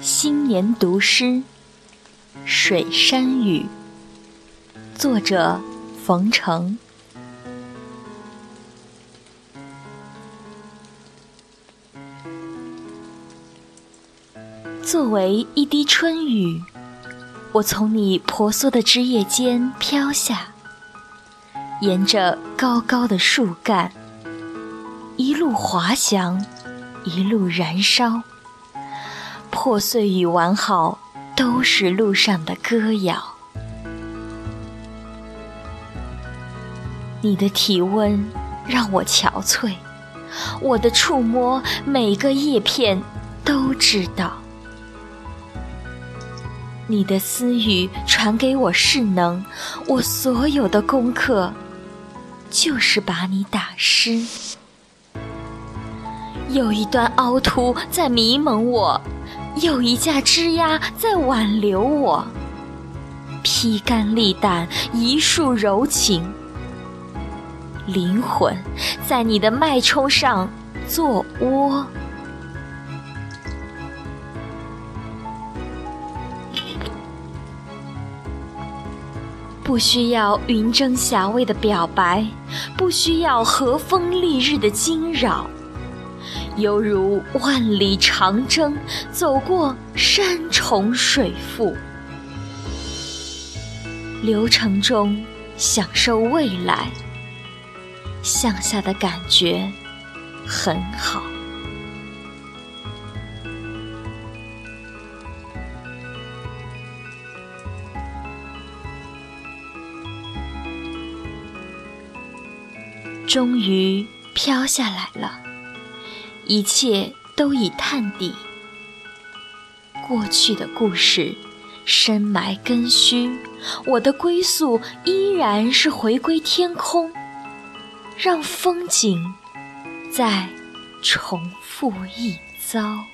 新年读诗《水山雨》，作者冯程。作为一滴春雨，我从你婆娑的枝叶间飘下，沿着高高的树干，一路滑翔，一路燃烧。破碎与完好，都是路上的歌谣。你的体温让我憔悴，我的触摸每个叶片都知道。你的私语传给我势能，我所有的功课就是把你打湿。有一段凹凸在迷蒙我。有一架枝桠在挽留我，披肝沥胆，一束柔情，灵魂在你的脉冲上做窝。不需要云蒸霞蔚的表白，不需要和风丽日的惊扰。犹如万里长征，走过山重水复，流程中享受未来，向下的感觉很好。终于飘下来了。一切都已探底，过去的故事深埋根须，我的归宿依然是回归天空，让风景再重复一遭。